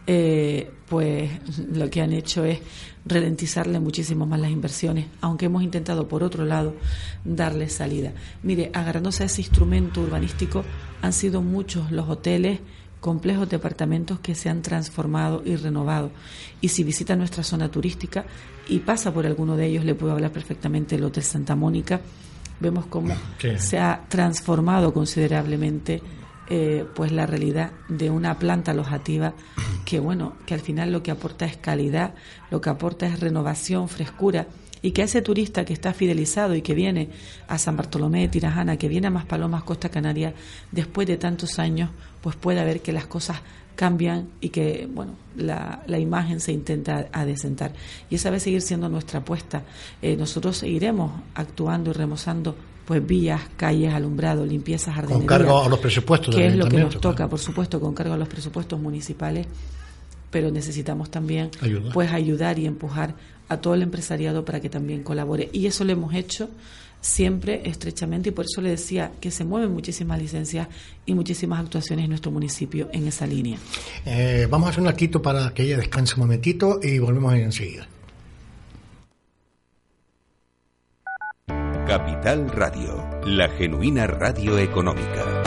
eh, pues lo que han hecho es ralentizarle muchísimo más las inversiones, aunque hemos intentado por otro lado darle salida. Mire, agarrándose a ese instrumento urbanístico, han sido muchos los hoteles, complejos departamentos que se han transformado y renovado. Y si visita nuestra zona turística y pasa por alguno de ellos, le puedo hablar perfectamente del Hotel Santa Mónica, vemos cómo se ha transformado considerablemente eh, pues la realidad de una planta alojativa que bueno que al final lo que aporta es calidad lo que aporta es renovación frescura y que ese turista que está fidelizado y que viene a San Bartolomé Tirajana que viene a Maspalomas Costa Canaria después de tantos años pues pueda ver que las cosas cambian y que bueno la, la imagen se intenta adecentar y esa va a seguir siendo nuestra apuesta. Eh, nosotros seguiremos actuando y remozando pues vías, calles, alumbrado, limpieza, jardinería.
Con cargo a los presupuestos.
Que es lo que nos toca, por supuesto, con cargo a los presupuestos municipales, pero necesitamos también pues ayudar y empujar a todo el empresariado para que también colabore. Y eso lo hemos hecho siempre estrechamente y por eso le decía que se mueven muchísimas licencias y muchísimas actuaciones en nuestro municipio en esa línea.
Eh, vamos a hacer un arquito para que ella descanse un momentito y volvemos enseguida.
Capital Radio, la genuina radio económica.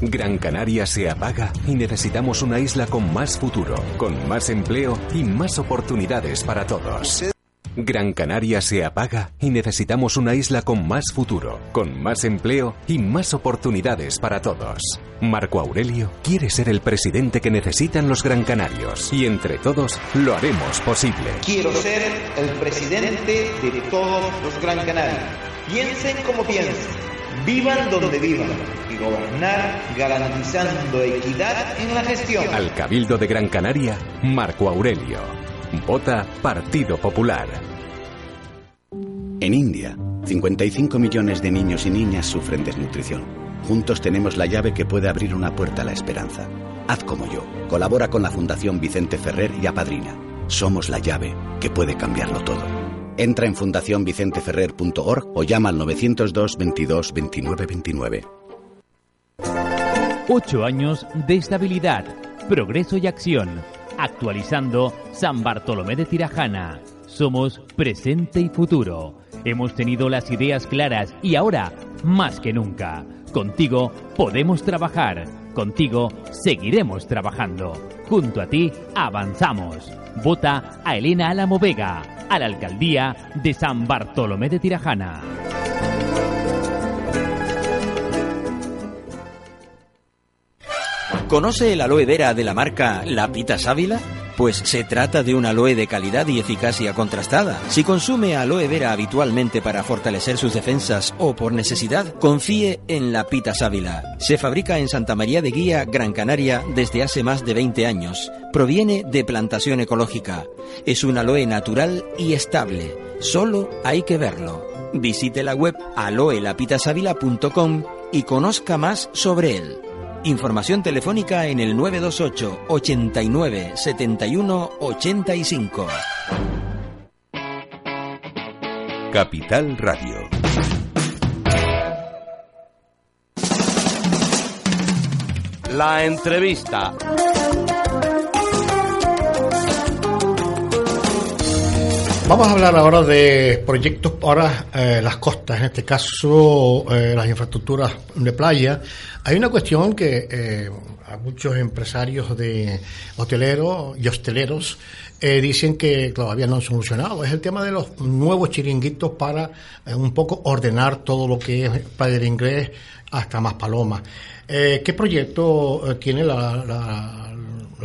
Gran Canaria se apaga y necesitamos una isla con más futuro, con más empleo y más oportunidades para todos. Gran Canaria se apaga y necesitamos una isla con más futuro, con más empleo y más oportunidades para todos. Marco Aurelio quiere ser el presidente que necesitan los Gran Canarios y entre todos lo haremos posible.
Quiero ser el presidente de todos los Gran Canarios. Piensen como piensen, vivan donde vivan y gobernar garantizando equidad en la gestión.
Al Cabildo de Gran Canaria, Marco Aurelio. Vota Partido Popular.
En India, 55 millones de niños y niñas sufren desnutrición. Juntos tenemos la llave que puede abrir una puerta a la esperanza. Haz como yo. Colabora con la Fundación Vicente Ferrer y apadrina. Somos la llave que puede cambiarlo todo. Entra en fundacionvicenteferrer.org o llama al 902 22 29 29.
Ocho años de estabilidad, progreso y acción actualizando San Bartolomé de Tirajana. Somos presente y futuro. Hemos tenido las ideas claras y ahora, más que nunca, contigo podemos trabajar. Contigo seguiremos trabajando. Junto a ti avanzamos. Vota a Elena Álamo Vega, a la alcaldía de San Bartolomé de Tirajana.
¿Conoce el aloe vera de la marca La Pita Sábila? Pues se trata de un aloe de calidad y eficacia contrastada. Si consume aloe vera habitualmente para fortalecer sus defensas o por necesidad, confíe en la Pita Sábila. Se fabrica en Santa María de Guía, Gran Canaria, desde hace más de 20 años. Proviene de plantación ecológica. Es un aloe natural y estable. Solo hay que verlo. Visite la web aloelapitasavila.com y conozca más sobre él. Información telefónica en el 928 89 71 85.
Capital Radio.
La entrevista.
Vamos a hablar ahora de proyectos para eh, las costas, en este caso eh, las infraestructuras de playa. Hay una cuestión que eh, a muchos empresarios de hoteleros y hosteleros dicen que todavía no han solucionado. Es el tema de los nuevos chiringuitos para un poco ordenar todo lo que es Padre Inglés hasta más Paloma. ¿Qué proyecto tiene la la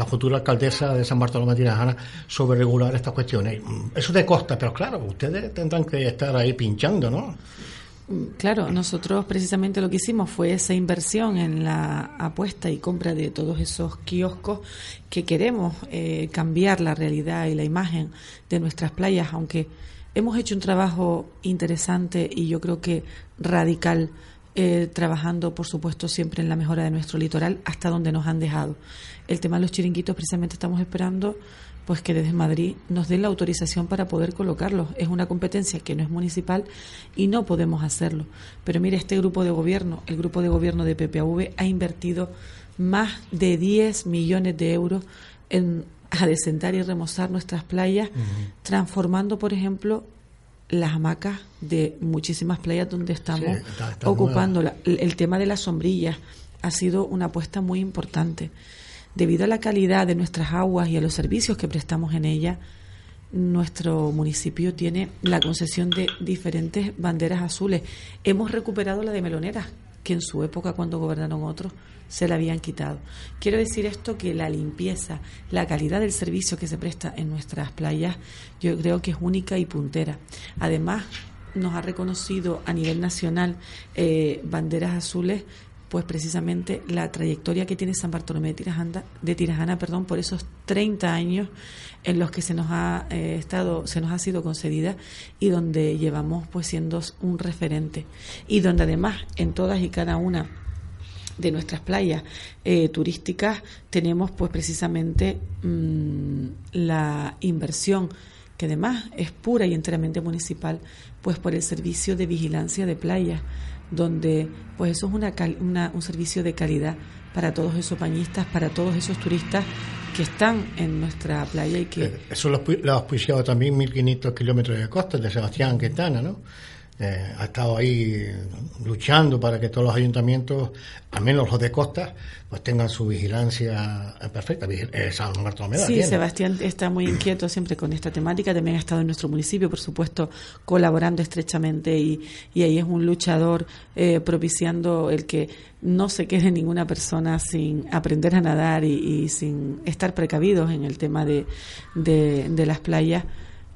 futura alcaldesa de San Bartolomé de Tirajana sobre regular estas cuestiones. Eso de costa, pero claro, ustedes tendrán que estar ahí pinchando, ¿no?
Claro, nosotros precisamente lo que hicimos fue esa inversión en la apuesta y compra de todos esos kioscos que queremos eh, cambiar la realidad y la imagen de nuestras playas, aunque hemos hecho un trabajo interesante y yo creo que radical, eh, trabajando por supuesto siempre en la mejora de nuestro litoral hasta donde nos han dejado. El tema de los chiringuitos precisamente estamos esperando pues que desde Madrid nos den la autorización para poder colocarlos. Es una competencia que no es municipal y no podemos hacerlo. Pero mire, este grupo de gobierno, el grupo de gobierno de PPAV, ha invertido más de 10 millones de euros en adecentar y remozar nuestras playas, transformando, por ejemplo, las hamacas de muchísimas playas donde estamos ocupando. el tema de las sombrillas ha sido una apuesta muy importante. Debido a la calidad de nuestras aguas y a los servicios que prestamos en ellas, nuestro municipio tiene la concesión de diferentes banderas azules. Hemos recuperado la de meloneras, que en su época, cuando gobernaron otros, se la habían quitado. Quiero decir esto que la limpieza, la calidad del servicio que se presta en nuestras playas, yo creo que es única y puntera. Además, nos ha reconocido a nivel nacional eh, banderas azules pues precisamente la trayectoria que tiene San Bartolomé de Tirajana, de Tirajana perdón, por esos 30 años en los que se nos ha eh, estado, se nos ha sido concedida y donde llevamos pues siendo un referente. Y donde además en todas y cada una de nuestras playas eh, turísticas tenemos pues precisamente mm, la inversión que además es pura y enteramente municipal pues por el servicio de vigilancia de playas donde pues eso es una, un servicio de calidad para todos esos bañistas, para todos esos turistas que están en nuestra playa y que...
Eh, eso lo, ha auspiciado también 1.500 kilómetros de costa de Sebastián Quintana, ¿no? Eh, ha estado ahí luchando para que todos los ayuntamientos, al menos los de costa, pues tengan su vigilancia perfecta. Eh, San Bartolomé
sí, Sebastián está muy inquieto siempre con esta temática. También ha estado en nuestro municipio, por supuesto, colaborando estrechamente y, y ahí es un luchador eh, propiciando el que no se quede ninguna persona sin aprender a nadar y, sin estar precavidos en el tema de, de, de las playas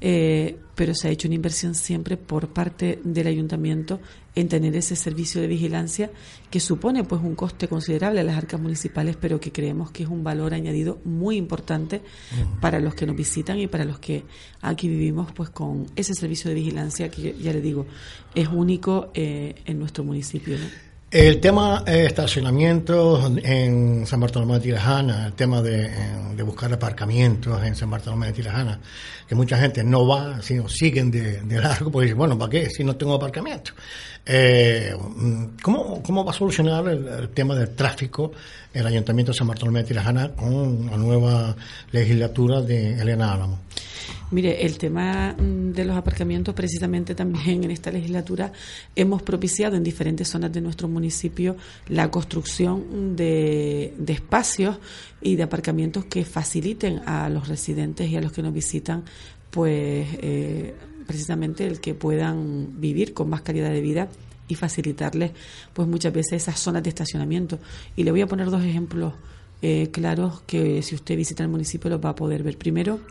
eh, pero se ha hecho una inversión siempre por parte del ayuntamiento en tener ese servicio de vigilancia que supone pues un coste considerable a las arcas municipales, pero que creemos que es un valor añadido muy importante para los que nos visitan y para los que aquí vivimos pues con ese servicio de vigilancia que ya le digo es único eh, en nuestro municipio.
El tema de estacionamientos en San Bartolomé de Tirajana, el tema de, de, buscar aparcamientos en San Bartolomé de Tirajana, que mucha gente no va, sino siguen de, largo, porque dicen, bueno, ¿para qué si no tengo aparcamiento? Eh, ¿cómo, ¿Cómo va a solucionar el, tema del tráfico el Ayuntamiento de San Bartolomé de Tirajana con la nueva legislatura de Elena Álamo?
Mire, el tema mm, de los aparcamientos, precisamente también en esta legislatura, hemos propiciado en diferentes zonas de nuestro municipio la construcción de, espacios y de aparcamientos que faciliten a los residentes y a los que nos visitan, pues eh, precisamente el que puedan vivir con más calidad de vida y facilitarles, pues muchas veces esas zonas de estacionamiento. Y le voy a poner dos ejemplos eh, claros que si usted visita el municipio los va a poder ver. Primero,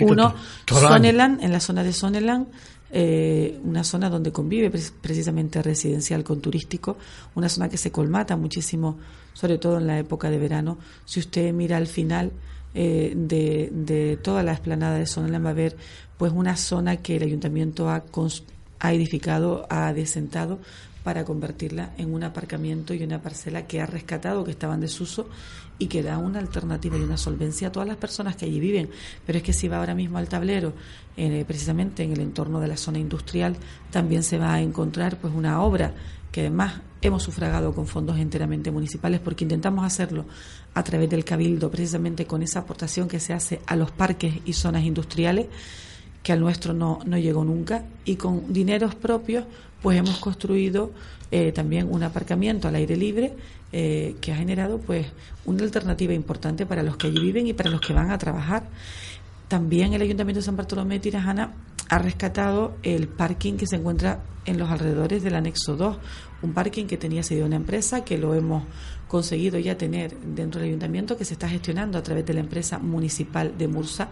uno, Soneland, en la zona de Soneland, eh, una zona donde convive precisamente residencial con turístico, una zona que se colmata muchísimo, sobre todo en la época de verano. Si usted mira al final eh, de, de, toda la explanada de Soneland va a ver pues una zona que el ayuntamiento ha, ha edificado, ha desentado para convertirla en un aparcamiento y una parcela que ha rescatado, que estaban en desuso y que da una alternativa y una solvencia a todas las personas que allí viven. Pero es que si va ahora mismo al tablero, eh, precisamente en el entorno de la zona industrial, también se va a encontrar pues una obra que además hemos sufragado con fondos enteramente municipales porque intentamos hacerlo a través del cabildo, precisamente con esa aportación que se hace a los parques y zonas industriales que al nuestro no, no llegó nunca, y con dineros propios, pues hemos construido eh, también un aparcamiento al aire libre eh, que ha generado pues una alternativa importante para los que allí viven y para los que van a trabajar. también el Ayuntamiento de San Bartolomé de Tirajana ha rescatado el parking que se encuentra en los alrededores del anexo 2, un parking que tenía sido una empresa que lo hemos conseguido ya tener dentro del ayuntamiento, que se está gestionando a través de la empresa municipal de Mursa,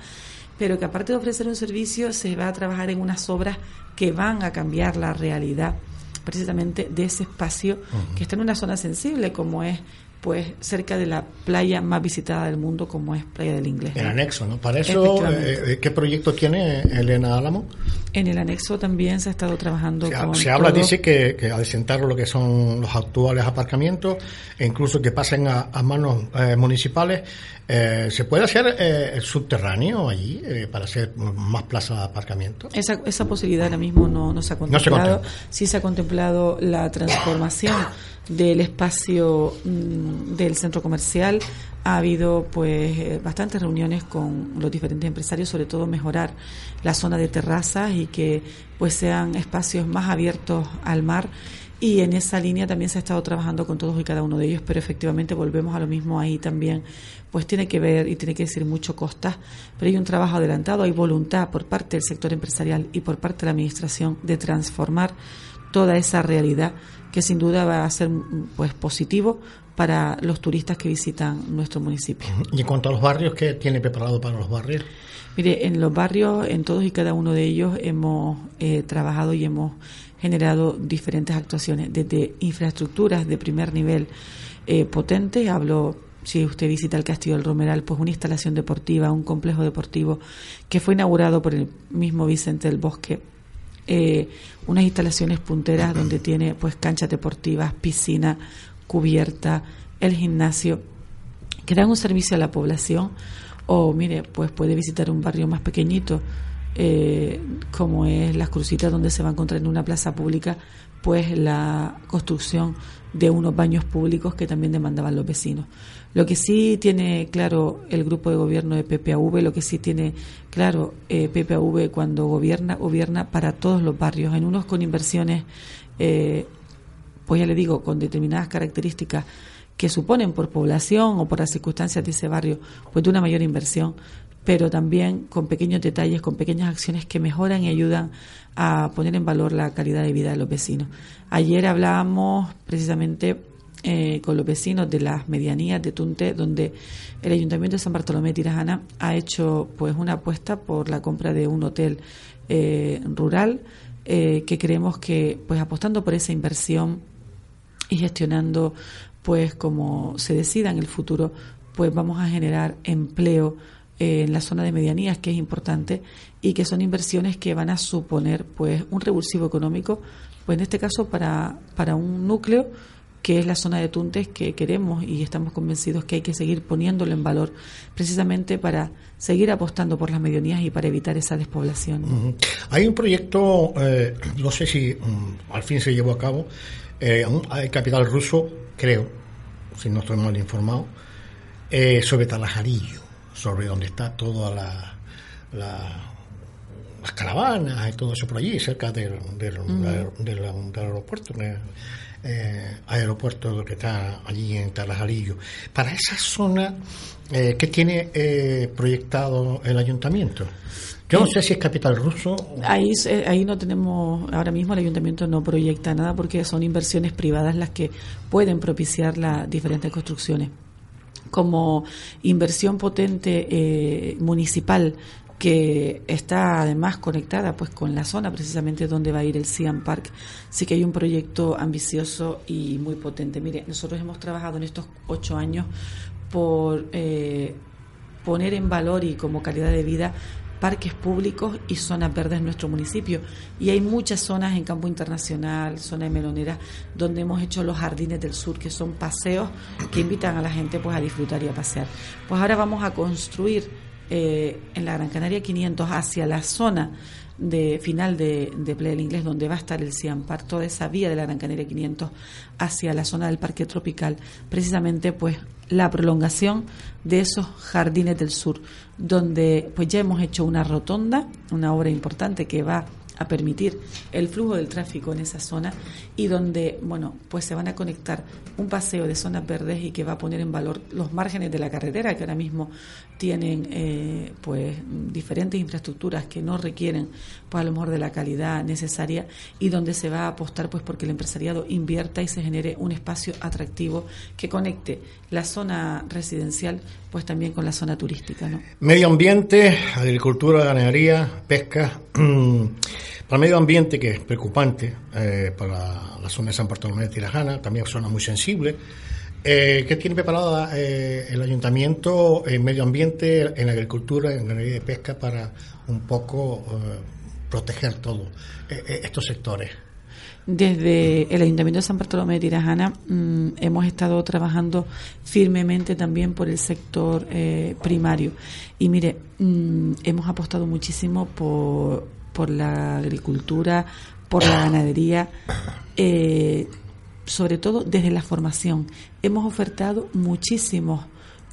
pero que aparte de ofrecer un servicio se va a trabajar en unas obras que van a cambiar la realidad precisamente de ese espacio que está en una zona sensible como es pues cerca de la playa más visitada del mundo como es Playa del Inglés.
El anexo, ¿no? Para eso, eh, ¿qué proyecto tiene Elena Álamo?
En el anexo también se ha estado trabajando
se,
con
Se habla, dice que, que al sentar lo que son los actuales aparcamientos, e incluso que pasen a, manos eh, municipales, eh, ¿se puede hacer el subterráneo allí para hacer más plazas de aparcamiento?
Esa, esa posibilidad ahora mismo no, no se ha contemplado. No se sí se ha contemplado la transformación del espacio mm, del centro comercial. Ha habido pues eh, bastantes reuniones con los diferentes empresarios, sobre todo mejorar la zona de terrazas y que pues sean espacios más abiertos al mar y en esa línea también se ha estado trabajando con todos y cada uno de ellos, pero efectivamente volvemos a lo mismo ahí también, pues tiene que ver y tiene que decir mucho costa, pero hay un trabajo adelantado, hay voluntad por parte del sector empresarial y por parte de la administración de transformar toda esa realidad que sin duda va a ser pues positivo para los turistas que visitan nuestro municipio.
Y en cuanto a los barrios, ¿qué tiene preparado para los barrios?
Mire, en los barrios, en todos y cada uno de ellos hemos eh, trabajado y hemos generado diferentes actuaciones, desde infraestructuras de primer nivel eh, potentes, hablo si usted visita el Castillo del Romeral, pues una instalación deportiva, un complejo deportivo que fue inaugurado por el mismo Vicente del Bosque eh, unas instalaciones punteras donde tiene pues canchas deportivas, piscina cubierta, el gimnasio, que dan un servicio a la población o mire, pues puede visitar un barrio más pequeñito eh, como es Las Crucitas donde se va a encontrar en una plaza pública pues la construcción de unos baños públicos que también demandaban los vecinos. Lo que sí tiene claro el grupo de gobierno de PPAV, lo que sí tiene claro eh, PPAV cuando gobierna, gobierna para todos los barrios, en unos con inversiones, eh, pues ya le digo, con determinadas características que suponen por población o por las circunstancias de ese barrio, pues de una mayor inversión, pero también con pequeños detalles, con pequeñas acciones que mejoran y ayudan a poner en valor la calidad de vida de los vecinos. Ayer hablábamos precisamente eh, con los vecinos de las medianías de Tunte, donde el Ayuntamiento de San Bartolomé Tirajana ha hecho pues una apuesta por la compra de un hotel eh, rural eh, que creemos que pues apostando por esa inversión y gestionando pues como se decida en el futuro pues vamos a generar empleo en la zona de medianías, que es importante, y que son inversiones que van a suponer pues un revulsivo económico, pues en este caso para, para un núcleo que es la zona de Tuntes que queremos y estamos convencidos que hay que seguir poniéndolo en valor precisamente para seguir apostando por las medianías y para evitar esa despoblación.
Hay un proyecto, eh, no sé si mm, al fin se llevó a cabo, eh, el capital ruso, creo, si no estoy mal informado, eh, sobre Talajarillo sobre donde está toda la, las caravanas y todo eso por allí, cerca del, del, aeropuerto, eh, aeropuerto que está allí en Talajarillo. Para esa zona, eh, ¿qué tiene eh, proyectado el ayuntamiento? Yo no sé si es capital ruso.
Ahí, eh, ahí no tenemos, ahora mismo el ayuntamiento no proyecta nada porque son inversiones privadas las que pueden propiciar las diferentes construcciones como inversión potente eh, municipal que está además conectada pues con la zona precisamente donde va a ir el Siam Park. Sí que hay un proyecto ambicioso y muy potente. Mire, nosotros hemos trabajado en estos ocho años por eh, poner en valor y como calidad de vida parques públicos y zonas verdes en nuestro municipio. Y hay muchas zonas en campo internacional, zona de melonera, donde hemos hecho los jardines del sur, que son paseos que invitan a la gente pues a disfrutar y a pasear. Pues ahora vamos a construir eh, en la Gran Canaria 500 hacia la zona de final de, de Playa del Inglés, donde va a estar el Ciampar, toda esa vía de la Gran Canaria 500 hacia la zona del Parque Tropical, precisamente pues la prolongación de esos jardines del sur, donde pues ya hemos hecho una rotonda, una obra importante que va a a permitir el flujo del tráfico en esa zona y donde, bueno, pues se van a conectar un paseo de zonas verdes y que va a poner en valor los márgenes de la carretera que ahora mismo tienen eh, pues diferentes infraestructuras que no requieren pues a lo mejor de la calidad necesaria y donde se va a apostar pues porque el empresariado invierta y se genere un espacio atractivo que conecte la zona residencial pues también con la zona turística.
Medio ambiente, agricultura, ganadería, pesca. para medio ambiente, que es preocupante eh, para la zona de San Bartolomé de Tirajana, también zona muy sensible. Eh, ¿Qué tiene preparado eh, el ayuntamiento en medio ambiente, en agricultura, en ganadería y pesca para un poco eh, proteger todos estos sectores?
Desde el Ayuntamiento de San Bartolomé de Tirajana mm, hemos estado trabajando firmemente también por el sector eh, primario. Y mire, mm, hemos apostado muchísimo por, por la agricultura, por la ganadería, eh, sobre todo desde la formación. Hemos ofertado muchísimos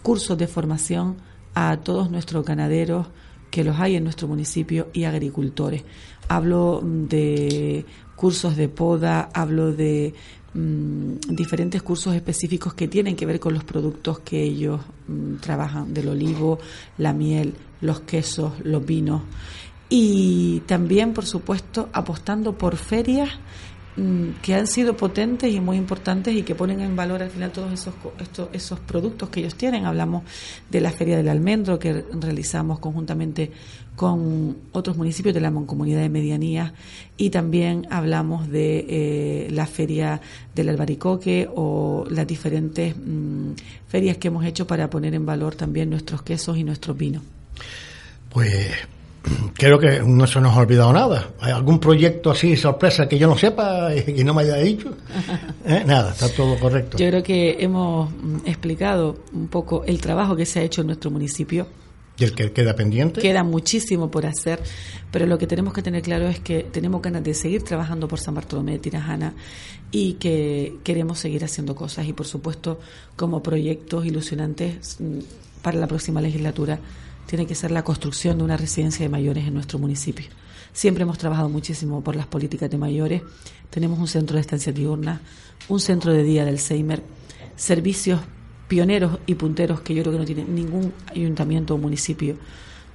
cursos de formación a todos nuestros ganaderos que los hay en nuestro municipio y agricultores. Hablo de cursos de poda, hablo de mm, diferentes cursos específicos que tienen que ver con los productos que ellos mm, trabajan, del olivo, la miel, los quesos, los vinos. Y también, por supuesto, apostando por ferias Mm, que han sido potentes y muy importantes y que ponen en valor al final todos esos, esos productos que ellos tienen. Hablamos de la Feria del Almendro que realizamos conjuntamente con otros municipios de la Mancomunidad de Medianía y también hablamos de eh, la Feria del Albaricoque o las diferentes mm, ferias que hemos hecho para poner en valor también nuestros quesos y nuestros vinos.
Pues creo que no se nos ha olvidado nada. ¿Hay algún proyecto así, sorpresa, que yo no sepa y no me haya dicho? ¿Eh? Nada, está todo correcto.
Yo creo que hemos mm, explicado un poco el trabajo que se ha hecho en nuestro municipio.
¿Y el que queda pendiente?
Queda muchísimo por hacer, pero lo que tenemos que tener claro es que tenemos ganas de seguir trabajando por San Bartolomé de Tirajana y que queremos seguir haciendo cosas y, por supuesto, como proyectos ilusionantes mm, para la próxima legislatura tiene que ser la construcción de una residencia de mayores en nuestro municipio. Siempre hemos trabajado muchísimo por las políticas de mayores. Tenemos un centro de estancia diurna, un centro de día del Seimer, servicios pioneros y punteros que yo creo que no tiene ningún ayuntamiento o municipio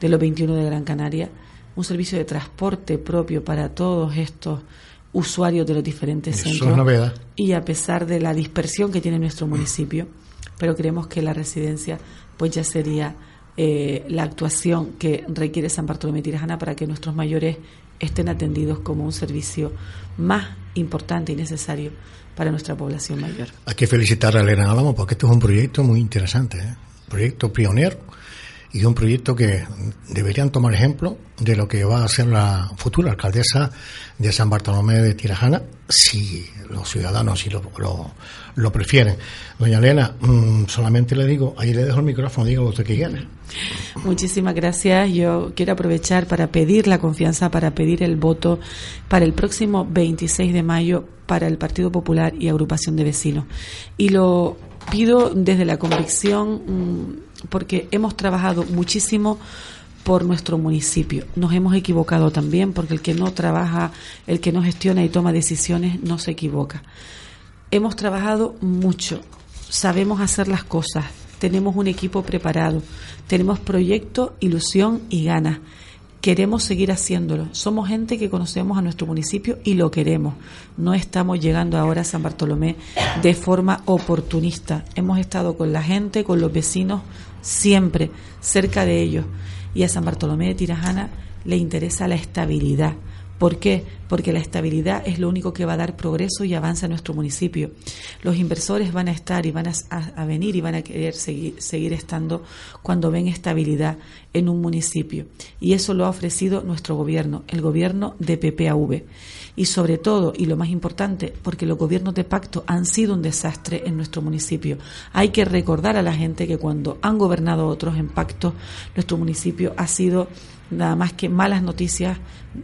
de los 21 de Gran Canaria, un servicio de transporte propio para todos estos usuarios de los diferentes centros. Y a pesar de la dispersión que tiene nuestro municipio, pero creemos que la residencia pues ya sería eh, la actuación que requiere San Bartolomé Tirajana para que nuestros mayores estén atendidos como un servicio más importante y necesario para nuestra población mayor.
Hay que felicitar a Elena Álamo porque esto es un proyecto muy interesante, ¿eh? proyecto pionero y un proyecto que deberían tomar ejemplo de lo que va a ser la futura alcaldesa de San Bartolomé de Tirajana, si los ciudadanos si lo, lo, prefieren. Doña Elena, mm, solamente le digo, ahí le dejo el micrófono, diga usted que quiere.
Muchísimas gracias. Yo quiero aprovechar para pedir la confianza, para pedir el voto para el próximo 26 de mayo para el Partido Popular y Agrupación de Vecinos. Y lo pido desde la convicción mm, porque hemos trabajado muchísimo por nuestro municipio. Nos hemos equivocado también porque el que no trabaja, el que no gestiona y toma decisiones no se equivoca. Hemos trabajado mucho, sabemos hacer las cosas, tenemos un equipo preparado, tenemos proyecto, ilusión y ganas. Queremos seguir haciéndolo. Somos gente que conocemos a nuestro municipio y lo queremos. No estamos llegando ahora a San Bartolomé de forma oportunista. Hemos estado con la gente, con los vecinos, siempre cerca de ellos. Y a San Bartolomé de Tirajana le interesa la estabilidad. ¿Por qué? Porque la estabilidad es lo único que va a dar progreso y avance a nuestro municipio. Los inversores van a estar y van a, venir y van a querer seguir, seguir estando cuando ven estabilidad en un municipio. Y eso lo ha ofrecido nuestro gobierno, el gobierno de PPAV y sobre todo, y lo más importante, porque los gobiernos de pacto han sido un desastre en nuestro municipio. Hay que recordar a la gente que cuando han gobernado otros en pacto, nuestro municipio ha sido nada más que malas noticias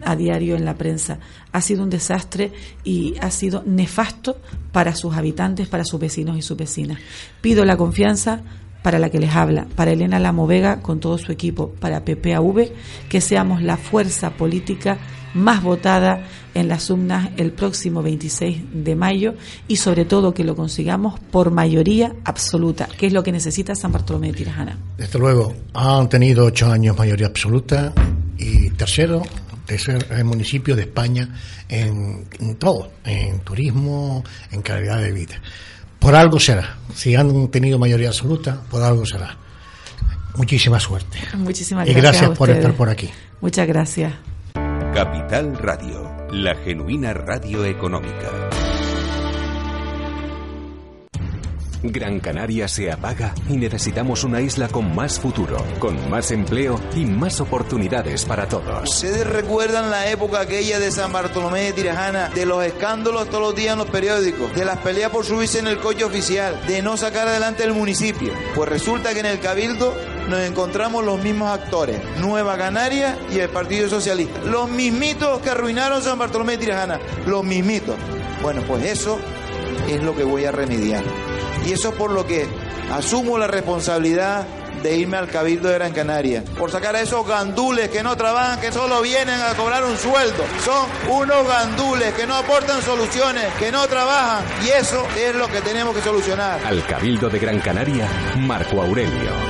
a diario en la prensa. Ha sido un desastre y ha sido nefasto para sus habitantes, para sus vecinos y sus vecinas. Pido la confianza para la que les habla, para Elena Lamovega con todo su equipo, para PPAV, que seamos la fuerza política más votada en las UMNAS el próximo 26 de mayo y sobre todo que lo consigamos por mayoría absoluta, que es lo que necesita San Bartolomé de Tirajana.
Desde luego, han tenido ocho años mayoría absoluta y tercero de ser el municipio de España en, en todo, en turismo, en calidad de vida. Por algo será. Si han tenido mayoría absoluta, por algo será. Muchísima suerte.
Muchísimas
Y
gracias.
gracias
a
por estar por aquí.
Muchas gracias.
Capital Radio, la genuina radio económica. Gran Canaria se apaga y necesitamos una isla con más futuro, con más empleo y más oportunidades para todos.
¿Ustedes recuerdan la época aquella de San Bartolomé de Tirajana, de los escándalos todos los días en los periódicos, de las peleas por subirse en el coche oficial, de no sacar adelante el municipio? Pues resulta que en el Cabildo nos encontramos los mismos actores, Nueva Canaria y el Partido Socialista. Los mismitos que arruinaron San Bartolomé de Tirajana, los mismitos. Bueno, pues eso es lo que voy a remediar. Y eso es por lo que asumo la responsabilidad de irme al Cabildo de Gran Canaria, por sacar a esos gandules que no trabajan, que solo vienen a cobrar un sueldo. Son unos gandules que no aportan soluciones, que no trabajan. Y eso es lo que tenemos que solucionar.
Al Cabildo de Gran Canaria, Marco Aurelio.